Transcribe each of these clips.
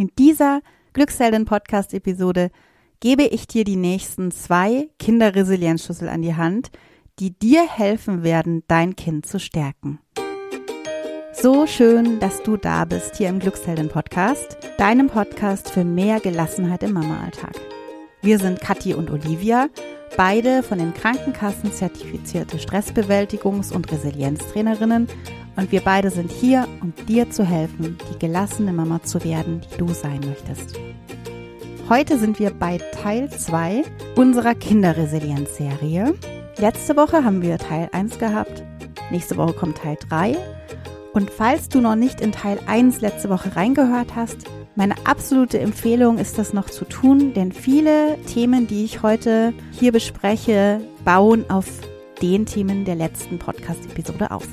In dieser Glückshelden-Podcast-Episode gebe ich dir die nächsten zwei Kinderresilienzschlüssel an die Hand, die dir helfen werden, dein Kind zu stärken. So schön, dass du da bist hier im Glückshelden-Podcast, deinem Podcast für mehr Gelassenheit im Mama-Alltag. Wir sind Kathi und Olivia, beide von den Krankenkassen zertifizierte Stressbewältigungs- und Resilienztrainerinnen und wir beide sind hier, um dir zu helfen, die gelassene Mama zu werden, die du sein möchtest. Heute sind wir bei Teil 2 unserer Kinderresilienzserie. Letzte Woche haben wir Teil 1 gehabt, nächste Woche kommt Teil 3 und falls du noch nicht in Teil 1 letzte Woche reingehört hast, meine absolute Empfehlung ist das noch zu tun, denn viele Themen, die ich heute hier bespreche, bauen auf den Themen der letzten Podcast-Episode auf.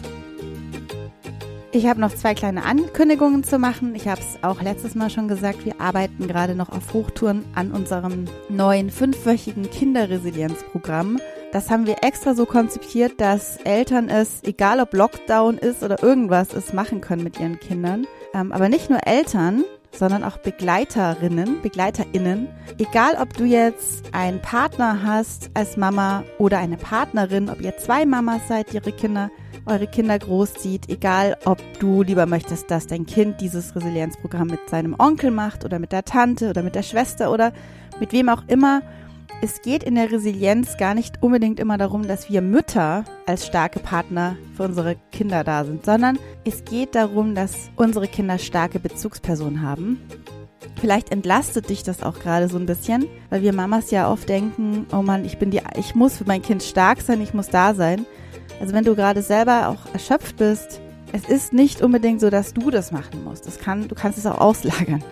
Ich habe noch zwei kleine Ankündigungen zu machen. Ich habe es auch letztes Mal schon gesagt, wir arbeiten gerade noch auf Hochtouren an unserem neuen fünfwöchigen Kinderresilienzprogramm. Das haben wir extra so konzipiert, dass Eltern es, egal ob Lockdown ist oder irgendwas, es machen können mit ihren Kindern. Ähm, aber nicht nur Eltern, sondern auch Begleiterinnen, Begleiterinnen. Egal, ob du jetzt einen Partner hast als Mama oder eine Partnerin, ob ihr zwei Mamas seid, ihre Kinder, eure Kinder großzieht, egal, ob du lieber möchtest, dass dein Kind dieses Resilienzprogramm mit seinem Onkel macht oder mit der Tante oder mit der Schwester oder mit wem auch immer es geht in der Resilienz gar nicht unbedingt immer darum, dass wir Mütter als starke Partner für unsere Kinder da sind, sondern es geht darum, dass unsere Kinder starke Bezugspersonen haben. Vielleicht entlastet dich das auch gerade so ein bisschen, weil wir Mamas ja oft denken, oh Mann, ich bin die, ich muss für mein Kind stark sein, ich muss da sein. Also wenn du gerade selber auch erschöpft bist, es ist nicht unbedingt so, dass du das machen musst. Das kann, du kannst es auch auslagern.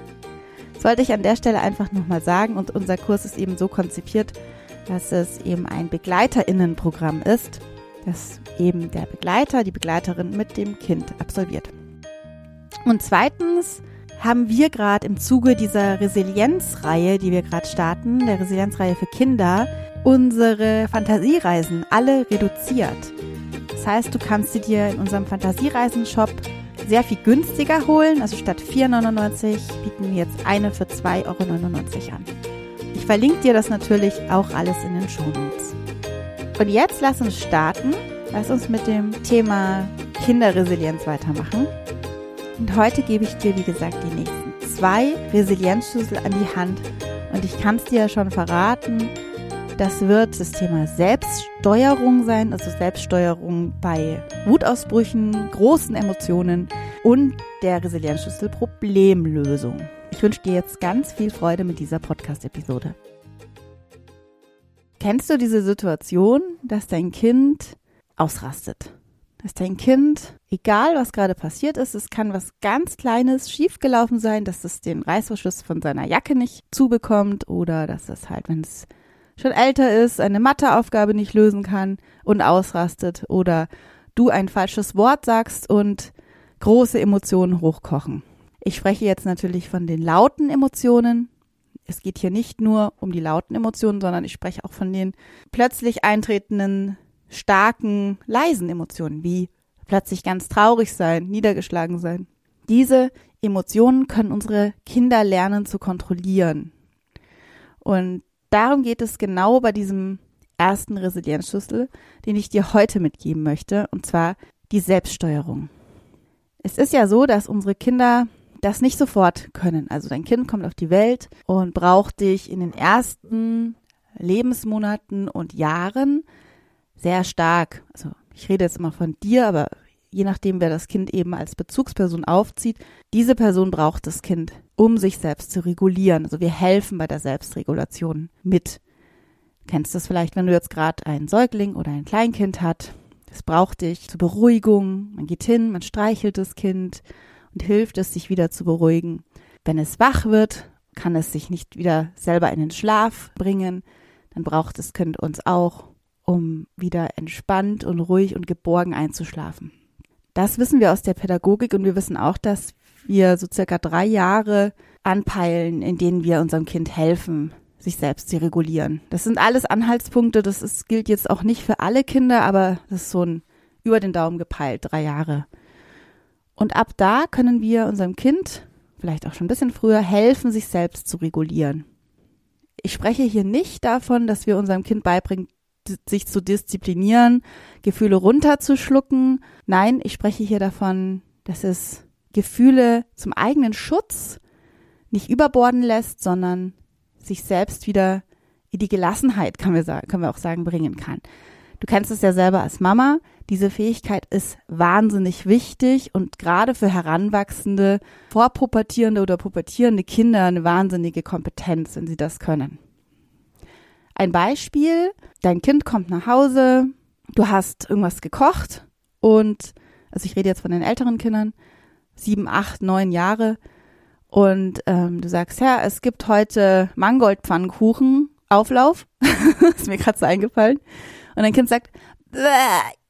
Das wollte ich an der Stelle einfach nochmal sagen und unser Kurs ist eben so konzipiert, dass es eben ein Begleiterinnenprogramm ist, das eben der Begleiter, die Begleiterin mit dem Kind absolviert. Und zweitens haben wir gerade im Zuge dieser Resilienzreihe, die wir gerade starten, der Resilienzreihe für Kinder, unsere Fantasiereisen alle reduziert. Das heißt, du kannst sie dir in unserem Fantasiereisen-Shop sehr viel günstiger holen. Also statt 4,99 bieten wir jetzt eine für 2,99 Euro an. Ich verlinke dir das natürlich auch alles in den Shownotes. Und jetzt lass uns starten. Lass uns mit dem Thema Kinderresilienz weitermachen. Und heute gebe ich dir, wie gesagt, die nächsten zwei Resilienzschlüssel an die Hand. Und ich kann es dir ja schon verraten, das wird das Thema Selbststeuerung sein, also Selbststeuerung bei Wutausbrüchen, großen Emotionen und der Resilienzschlüssel Problemlösung. Ich wünsche dir jetzt ganz viel Freude mit dieser Podcast-Episode. Kennst du diese Situation, dass dein Kind ausrastet? Dass dein Kind, egal was gerade passiert ist, es kann was ganz Kleines schiefgelaufen sein, dass es den Reißverschluss von seiner Jacke nicht zubekommt oder dass es halt, wenn es schon älter ist, eine Matheaufgabe nicht lösen kann und ausrastet oder du ein falsches Wort sagst und große Emotionen hochkochen. Ich spreche jetzt natürlich von den lauten Emotionen. Es geht hier nicht nur um die lauten Emotionen, sondern ich spreche auch von den plötzlich eintretenden, starken, leisen Emotionen, wie plötzlich ganz traurig sein, niedergeschlagen sein. Diese Emotionen können unsere Kinder lernen zu kontrollieren. Und darum geht es genau bei diesem ersten Resilienzschlüssel, den ich dir heute mitgeben möchte, und zwar die Selbststeuerung. Es ist ja so, dass unsere Kinder das nicht sofort können. Also dein Kind kommt auf die Welt und braucht dich in den ersten Lebensmonaten und Jahren sehr stark. Also ich rede jetzt immer von dir, aber je nachdem, wer das Kind eben als Bezugsperson aufzieht, diese Person braucht das Kind, um sich selbst zu regulieren. Also wir helfen bei der Selbstregulation mit. Du kennst das vielleicht, wenn du jetzt gerade einen Säugling oder ein Kleinkind hat. Es braucht dich zur Beruhigung. Man geht hin, man streichelt das Kind und hilft es, sich wieder zu beruhigen. Wenn es wach wird, kann es sich nicht wieder selber in den Schlaf bringen. Dann braucht das Kind uns auch, um wieder entspannt und ruhig und geborgen einzuschlafen. Das wissen wir aus der Pädagogik und wir wissen auch, dass wir so circa drei Jahre anpeilen, in denen wir unserem Kind helfen, sich selbst zu regulieren. Das sind alles Anhaltspunkte, das ist, gilt jetzt auch nicht für alle Kinder, aber das ist so ein über den Daumen gepeilt, drei Jahre. Und ab da können wir unserem Kind, vielleicht auch schon ein bisschen früher, helfen, sich selbst zu regulieren. Ich spreche hier nicht davon, dass wir unserem Kind beibringen, sich zu disziplinieren, Gefühle runterzuschlucken. Nein, ich spreche hier davon, dass es Gefühle zum eigenen Schutz nicht überborden lässt, sondern sich selbst wieder in die Gelassenheit, können wir, sagen, können wir auch sagen, bringen kann. Du kennst es ja selber als Mama. Diese Fähigkeit ist wahnsinnig wichtig und gerade für heranwachsende, vorpubertierende oder pubertierende Kinder eine wahnsinnige Kompetenz, wenn sie das können. Ein Beispiel, dein Kind kommt nach Hause, du hast irgendwas gekocht und, also ich rede jetzt von den älteren Kindern, sieben, acht, neun Jahre und ähm, du sagst, ja, es gibt heute Mangoldpfannkuchen, Auflauf, ist mir gerade so eingefallen. Und dein Kind sagt,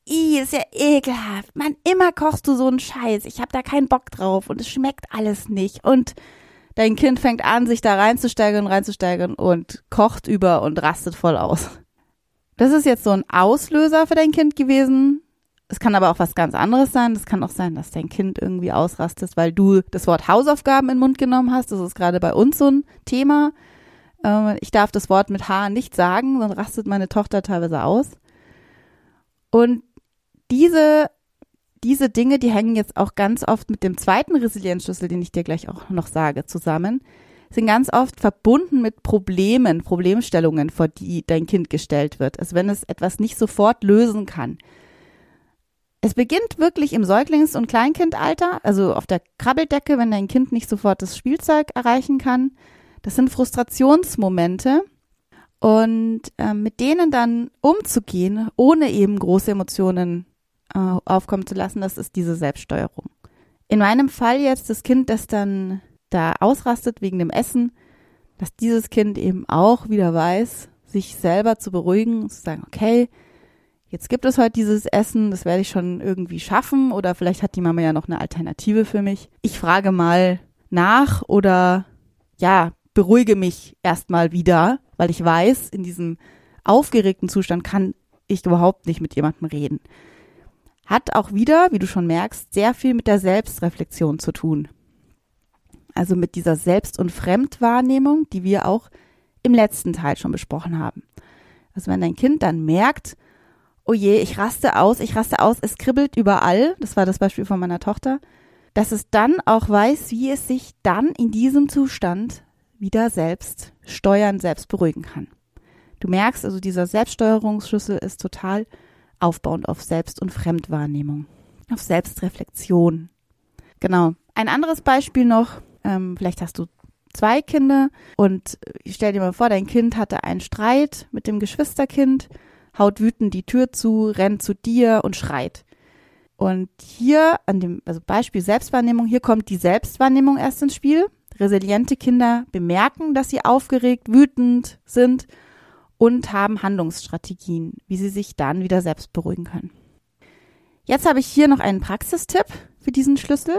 i, ist ja ekelhaft. Mann, immer kochst du so einen Scheiß. Ich habe da keinen Bock drauf und es schmeckt alles nicht. Und dein Kind fängt an, sich da reinzusteigern und reinzusteigern und kocht über und rastet voll aus. Das ist jetzt so ein Auslöser für dein Kind gewesen. Es kann aber auch was ganz anderes sein. Es kann auch sein, dass dein Kind irgendwie ausrastet, weil du das Wort Hausaufgaben in den Mund genommen hast. Das ist gerade bei uns so ein Thema. Ähm, ich darf das Wort mit H nicht sagen, sonst rastet meine Tochter teilweise aus. Und diese diese Dinge, die hängen jetzt auch ganz oft mit dem zweiten Resilienzschlüssel, den ich dir gleich auch noch sage, zusammen, sind ganz oft verbunden mit Problemen, Problemstellungen, vor die dein Kind gestellt wird. Also wenn es etwas nicht sofort lösen kann. Es beginnt wirklich im Säuglings- und Kleinkindalter, also auf der Krabbeldecke, wenn dein Kind nicht sofort das Spielzeug erreichen kann. Das sind Frustrationsmomente. Und äh, mit denen dann umzugehen, ohne eben große Emotionen äh, aufkommen zu lassen, das ist diese Selbststeuerung. In meinem Fall jetzt das Kind, das dann da ausrastet wegen dem Essen, dass dieses Kind eben auch wieder weiß, sich selber zu beruhigen zu sagen, okay, jetzt gibt es heute dieses Essen, das werde ich schon irgendwie schaffen oder vielleicht hat die Mama ja noch eine Alternative für mich. Ich frage mal nach oder ja, beruhige mich erstmal wieder, weil ich weiß, in diesem aufgeregten Zustand kann ich überhaupt nicht mit jemandem reden hat auch wieder, wie du schon merkst, sehr viel mit der Selbstreflexion zu tun. Also mit dieser Selbst- und Fremdwahrnehmung, die wir auch im letzten Teil schon besprochen haben. Also wenn dein Kind dann merkt, oh je, ich raste aus, ich raste aus, es kribbelt überall, das war das Beispiel von meiner Tochter, dass es dann auch weiß, wie es sich dann in diesem Zustand wieder selbst steuern, selbst beruhigen kann. Du merkst also, dieser Selbststeuerungsschlüssel ist total aufbauend auf Selbst- und Fremdwahrnehmung, auf Selbstreflexion. Genau. Ein anderes Beispiel noch, ähm, vielleicht hast du zwei Kinder und stell dir mal vor, dein Kind hatte einen Streit mit dem Geschwisterkind, haut wütend die Tür zu, rennt zu dir und schreit. Und hier an dem also Beispiel Selbstwahrnehmung, hier kommt die Selbstwahrnehmung erst ins Spiel. Resiliente Kinder bemerken, dass sie aufgeregt, wütend sind und haben Handlungsstrategien, wie sie sich dann wieder selbst beruhigen können. Jetzt habe ich hier noch einen Praxistipp für diesen Schlüssel.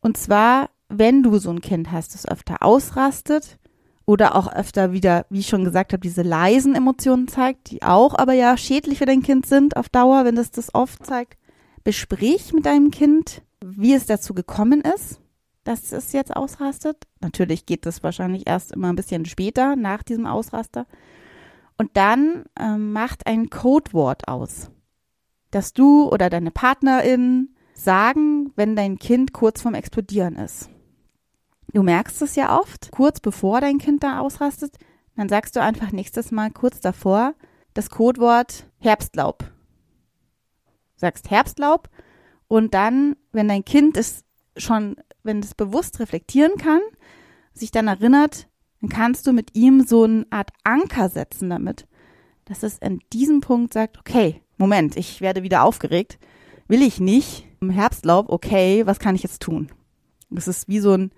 Und zwar, wenn du so ein Kind hast, das öfter ausrastet oder auch öfter wieder, wie ich schon gesagt habe, diese leisen Emotionen zeigt, die auch aber ja schädlich für dein Kind sind auf Dauer, wenn es das oft zeigt, besprich mit deinem Kind, wie es dazu gekommen ist, dass es jetzt ausrastet. Natürlich geht das wahrscheinlich erst immer ein bisschen später nach diesem Ausraster. Und dann ähm, macht ein Codewort aus, dass du oder deine Partnerin sagen, wenn dein Kind kurz vorm Explodieren ist. Du merkst es ja oft, kurz bevor dein Kind da ausrastet, dann sagst du einfach nächstes Mal kurz davor das Codewort Herbstlaub. Sagst Herbstlaub und dann, wenn dein Kind es schon, wenn es bewusst reflektieren kann, sich dann erinnert, dann kannst du mit ihm so eine Art Anker setzen damit, dass es an diesem Punkt sagt, okay, Moment, ich werde wieder aufgeregt, will ich nicht, im Herbstlaub, okay, was kann ich jetzt tun? Das ist wie so ein,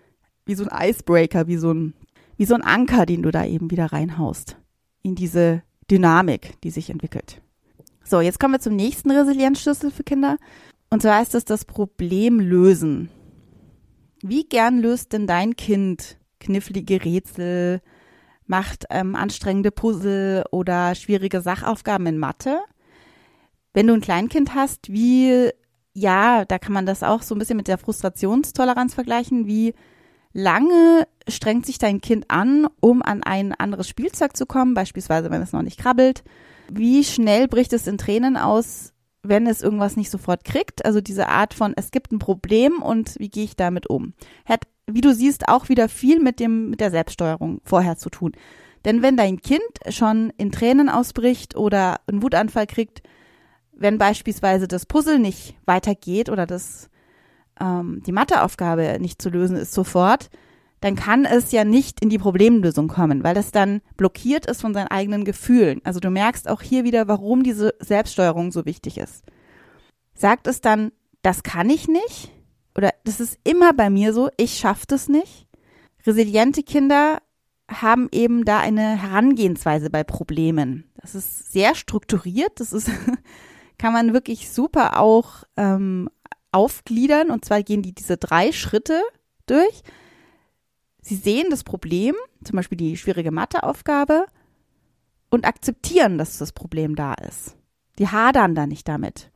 wie so ein Icebreaker, wie so ein, wie so ein Anker, den du da eben wieder reinhaust in diese Dynamik, die sich entwickelt. So, jetzt kommen wir zum nächsten Resilienzschlüssel für Kinder. Und zwar ist es das Problem lösen. Wie gern löst denn dein Kind knifflige Rätsel, macht ähm, anstrengende Puzzle oder schwierige Sachaufgaben in Mathe. Wenn du ein Kleinkind hast, wie, ja, da kann man das auch so ein bisschen mit der Frustrationstoleranz vergleichen, wie lange strengt sich dein Kind an, um an ein anderes Spielzeug zu kommen, beispielsweise wenn es noch nicht krabbelt? Wie schnell bricht es in Tränen aus, wenn es irgendwas nicht sofort kriegt? Also diese Art von, es gibt ein Problem und wie gehe ich damit um? Hat, wie du siehst, auch wieder viel mit dem, mit der Selbststeuerung vorher zu tun. Denn wenn dein Kind schon in Tränen ausbricht oder einen Wutanfall kriegt, wenn beispielsweise das Puzzle nicht weitergeht oder das, ähm, die Matheaufgabe nicht zu lösen ist sofort, dann kann es ja nicht in die Problemlösung kommen, weil das dann blockiert ist von seinen eigenen Gefühlen. Also du merkst auch hier wieder, warum diese Selbststeuerung so wichtig ist. Sagt es dann, das kann ich nicht? Das ist immer bei mir so, ich schaffe das nicht? Resiliente Kinder haben eben da eine Herangehensweise bei Problemen. Das ist sehr strukturiert, das ist, kann man wirklich super auch ähm, aufgliedern. Und zwar gehen die diese drei Schritte durch. Sie sehen das Problem, zum Beispiel die schwierige Matheaufgabe, und akzeptieren, dass das Problem da ist. Die hadern da nicht damit.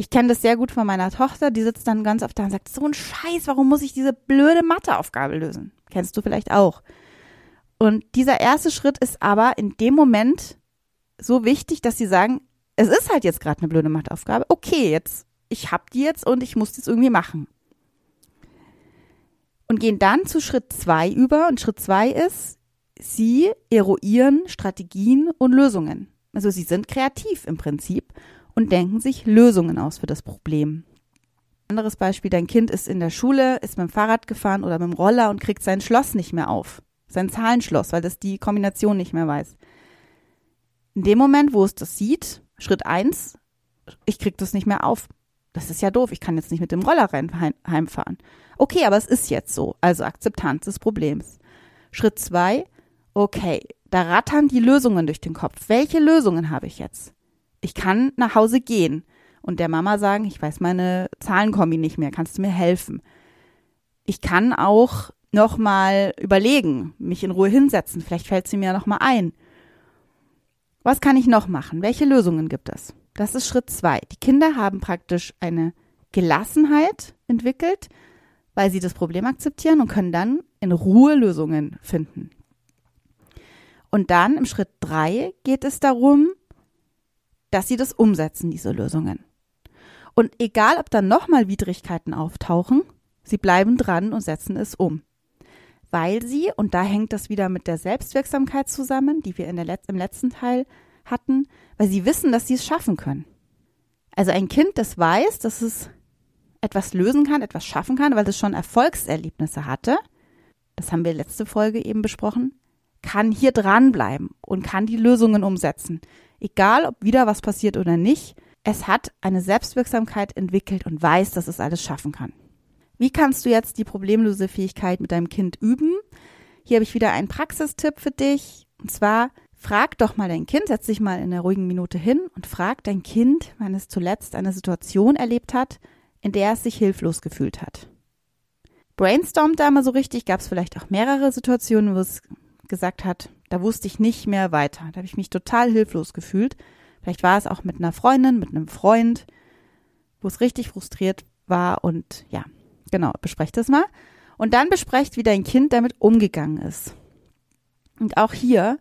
Ich kenne das sehr gut von meiner Tochter, die sitzt dann ganz oft da und sagt, so ein Scheiß, warum muss ich diese blöde Matheaufgabe lösen? Kennst du vielleicht auch. Und dieser erste Schritt ist aber in dem Moment so wichtig, dass sie sagen, es ist halt jetzt gerade eine blöde Matheaufgabe. Okay, jetzt, ich hab die jetzt und ich muss die jetzt irgendwie machen. Und gehen dann zu Schritt zwei über. Und Schritt zwei ist, sie eruieren Strategien und Lösungen. Also sie sind kreativ im Prinzip und denken sich Lösungen aus für das Problem. Anderes Beispiel, dein Kind ist in der Schule, ist mit dem Fahrrad gefahren oder mit dem Roller und kriegt sein Schloss nicht mehr auf. Sein Zahlenschloss, weil das die Kombination nicht mehr weiß. In dem Moment, wo es das sieht, Schritt eins, ich krieg das nicht mehr auf. Das ist ja doof, ich kann jetzt nicht mit dem Roller heimfahren. Okay, aber es ist jetzt so, also Akzeptanz des Problems. Schritt zwei, okay, da rattern die Lösungen durch den Kopf. Welche Lösungen habe ich jetzt? Ich kann nach Hause gehen und der Mama sagen, ich weiß meine Zahlenkombi nicht mehr, kannst du mir helfen? Ich kann auch noch mal überlegen, mich in Ruhe hinsetzen, vielleicht fällt sie mir noch mal ein. Was kann ich noch machen? Welche Lösungen gibt es? Das ist Schritt zwei. Die Kinder haben praktisch eine Gelassenheit entwickelt, weil sie das Problem akzeptieren und können dann in Ruhe Lösungen finden. Und dann im Schritt drei geht es darum, dass sie das umsetzen, diese Lösungen. Und egal, ob dann nochmal Widrigkeiten auftauchen, sie bleiben dran und setzen es um. Weil sie, und da hängt das wieder mit der Selbstwirksamkeit zusammen, die wir in der Letz im letzten Teil hatten, weil sie wissen, dass sie es schaffen können. Also ein Kind, das weiß, dass es etwas lösen kann, etwas schaffen kann, weil es schon Erfolgserlebnisse hatte, das haben wir letzte Folge eben besprochen, kann hier dranbleiben und kann die Lösungen umsetzen. Egal, ob wieder was passiert oder nicht, es hat eine Selbstwirksamkeit entwickelt und weiß, dass es alles schaffen kann. Wie kannst du jetzt die Problemlösefähigkeit mit deinem Kind üben? Hier habe ich wieder einen Praxistipp für dich. Und zwar frag doch mal dein Kind, setz dich mal in einer ruhigen Minute hin und frag dein Kind, wann es zuletzt eine Situation erlebt hat, in der es sich hilflos gefühlt hat. Brainstormt da mal so richtig, gab es vielleicht auch mehrere Situationen, wo es gesagt hat, da wusste ich nicht mehr weiter. Da habe ich mich total hilflos gefühlt. Vielleicht war es auch mit einer Freundin, mit einem Freund, wo es richtig frustriert war und ja, genau, besprecht das mal. Und dann besprecht, wie dein Kind damit umgegangen ist. Und auch hier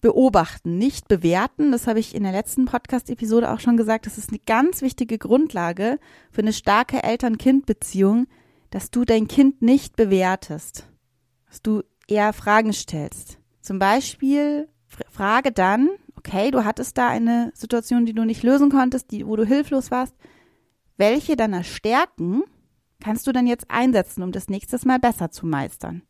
beobachten, nicht bewerten. Das habe ich in der letzten Podcast-Episode auch schon gesagt. Das ist eine ganz wichtige Grundlage für eine starke Eltern-Kind-Beziehung, dass du dein Kind nicht bewertest, dass du eher Fragen stellst. Zum Beispiel frage dann, okay, du hattest da eine Situation, die du nicht lösen konntest, die, wo du hilflos warst. Welche deiner Stärken kannst du dann jetzt einsetzen, um das nächstes Mal besser zu meistern?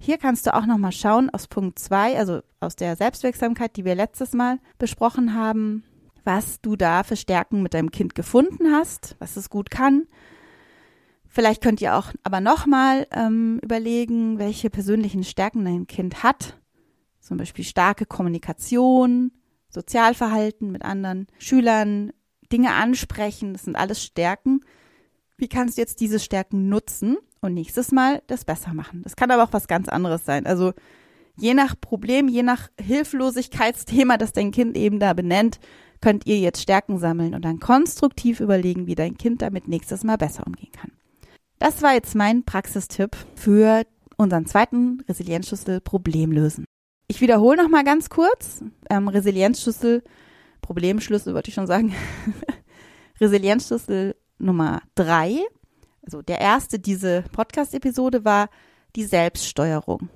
Hier kannst du auch nochmal schauen aus Punkt 2, also aus der Selbstwirksamkeit, die wir letztes Mal besprochen haben, was du da für Stärken mit deinem Kind gefunden hast, was es gut kann. Vielleicht könnt ihr auch aber nochmal ähm, überlegen, welche persönlichen Stärken dein Kind hat zum Beispiel starke Kommunikation, Sozialverhalten mit anderen Schülern, Dinge ansprechen, das sind alles Stärken. Wie kannst du jetzt diese Stärken nutzen und nächstes Mal das besser machen? Das kann aber auch was ganz anderes sein. Also je nach Problem, je nach Hilflosigkeitsthema, das dein Kind eben da benennt, könnt ihr jetzt Stärken sammeln und dann konstruktiv überlegen, wie dein Kind damit nächstes Mal besser umgehen kann. Das war jetzt mein Praxistipp für unseren zweiten Resilienzschlüssel Problemlösen. Ich wiederhole noch mal ganz kurz. Ähm, Resilienzschlüssel, Problemschlüssel wollte ich schon sagen. Resilienzschlüssel Nummer drei, also der erste, diese Podcast-Episode war die Selbststeuerung.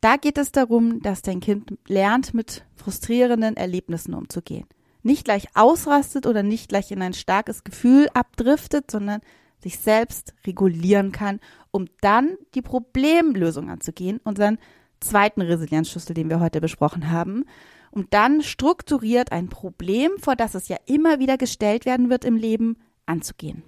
Da geht es darum, dass dein Kind lernt, mit frustrierenden Erlebnissen umzugehen. Nicht gleich ausrastet oder nicht gleich in ein starkes Gefühl abdriftet, sondern sich selbst regulieren kann, um dann die Problemlösung anzugehen, unseren zweiten Resilienzschlüssel, den wir heute besprochen haben, um dann strukturiert ein Problem, vor das es ja immer wieder gestellt werden wird im Leben, anzugehen.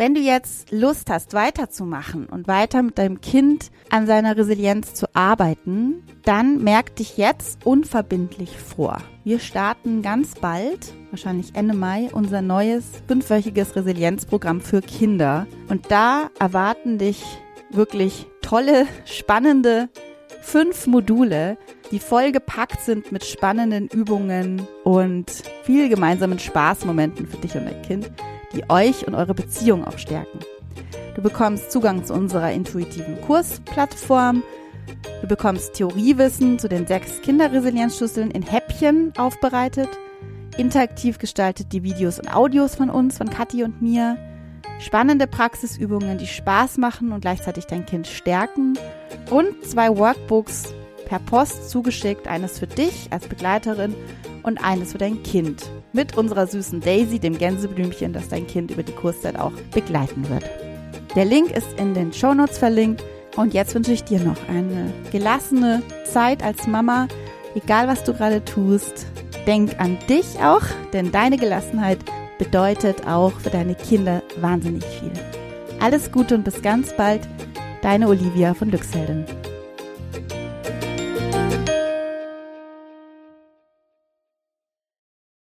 Wenn du jetzt Lust hast, weiterzumachen und weiter mit deinem Kind an seiner Resilienz zu arbeiten, dann merk dich jetzt unverbindlich vor. Wir starten ganz bald, wahrscheinlich Ende Mai, unser neues fünfwöchiges Resilienzprogramm für Kinder. Und da erwarten dich wirklich tolle, spannende fünf Module, die voll gepackt sind mit spannenden Übungen und viel gemeinsamen Spaßmomenten für dich und dein Kind die euch und eure Beziehung auch stärken. Du bekommst Zugang zu unserer intuitiven Kursplattform. Du bekommst Theoriewissen zu den sechs Kinderresilienzschlüsseln in Häppchen aufbereitet. Interaktiv gestaltet die Videos und Audios von uns, von Kathi und mir. Spannende Praxisübungen, die Spaß machen und gleichzeitig dein Kind stärken. Und zwei Workbooks per Post zugeschickt. Eines für dich als Begleiterin und eines für dein Kind mit unserer süßen Daisy, dem Gänseblümchen, das dein Kind über die Kurszeit auch begleiten wird. Der Link ist in den Shownotes verlinkt und jetzt wünsche ich dir noch eine gelassene Zeit als Mama, egal was du gerade tust. Denk an dich auch, denn deine Gelassenheit bedeutet auch für deine Kinder wahnsinnig viel. Alles Gute und bis ganz bald, deine Olivia von Glücksheldin.